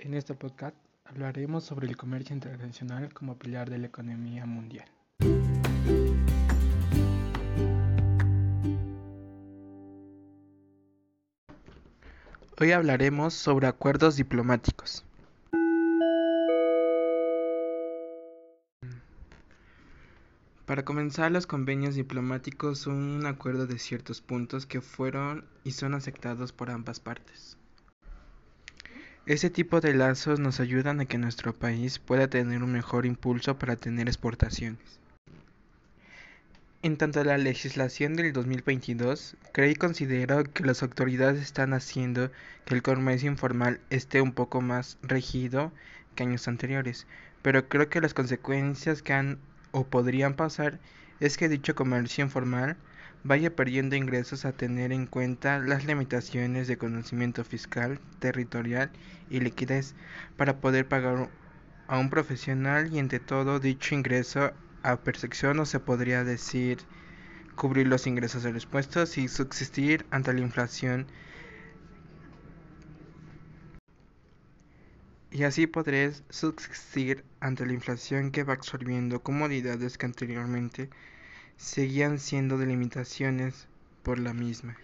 En este podcast hablaremos sobre el comercio internacional como pilar de la economía mundial. Hoy hablaremos sobre acuerdos diplomáticos. Para comenzar, los convenios diplomáticos son un acuerdo de ciertos puntos que fueron y son aceptados por ambas partes. Ese tipo de lazos nos ayudan a que nuestro país pueda tener un mejor impulso para tener exportaciones. En tanto a la legislación del 2022, creo y considero que las autoridades están haciendo que el comercio informal esté un poco más regido que años anteriores, pero creo que las consecuencias que han o podrían pasar es que dicho comercio informal vaya perdiendo ingresos a tener en cuenta las limitaciones de conocimiento fiscal, territorial y liquidez para poder pagar a un profesional y entre todo dicho ingreso a percepción o se podría decir cubrir los ingresos de los puestos y subsistir ante la inflación. Y así podré subsistir ante la inflación que va absorbiendo comodidades que anteriormente seguían siendo delimitaciones por la misma.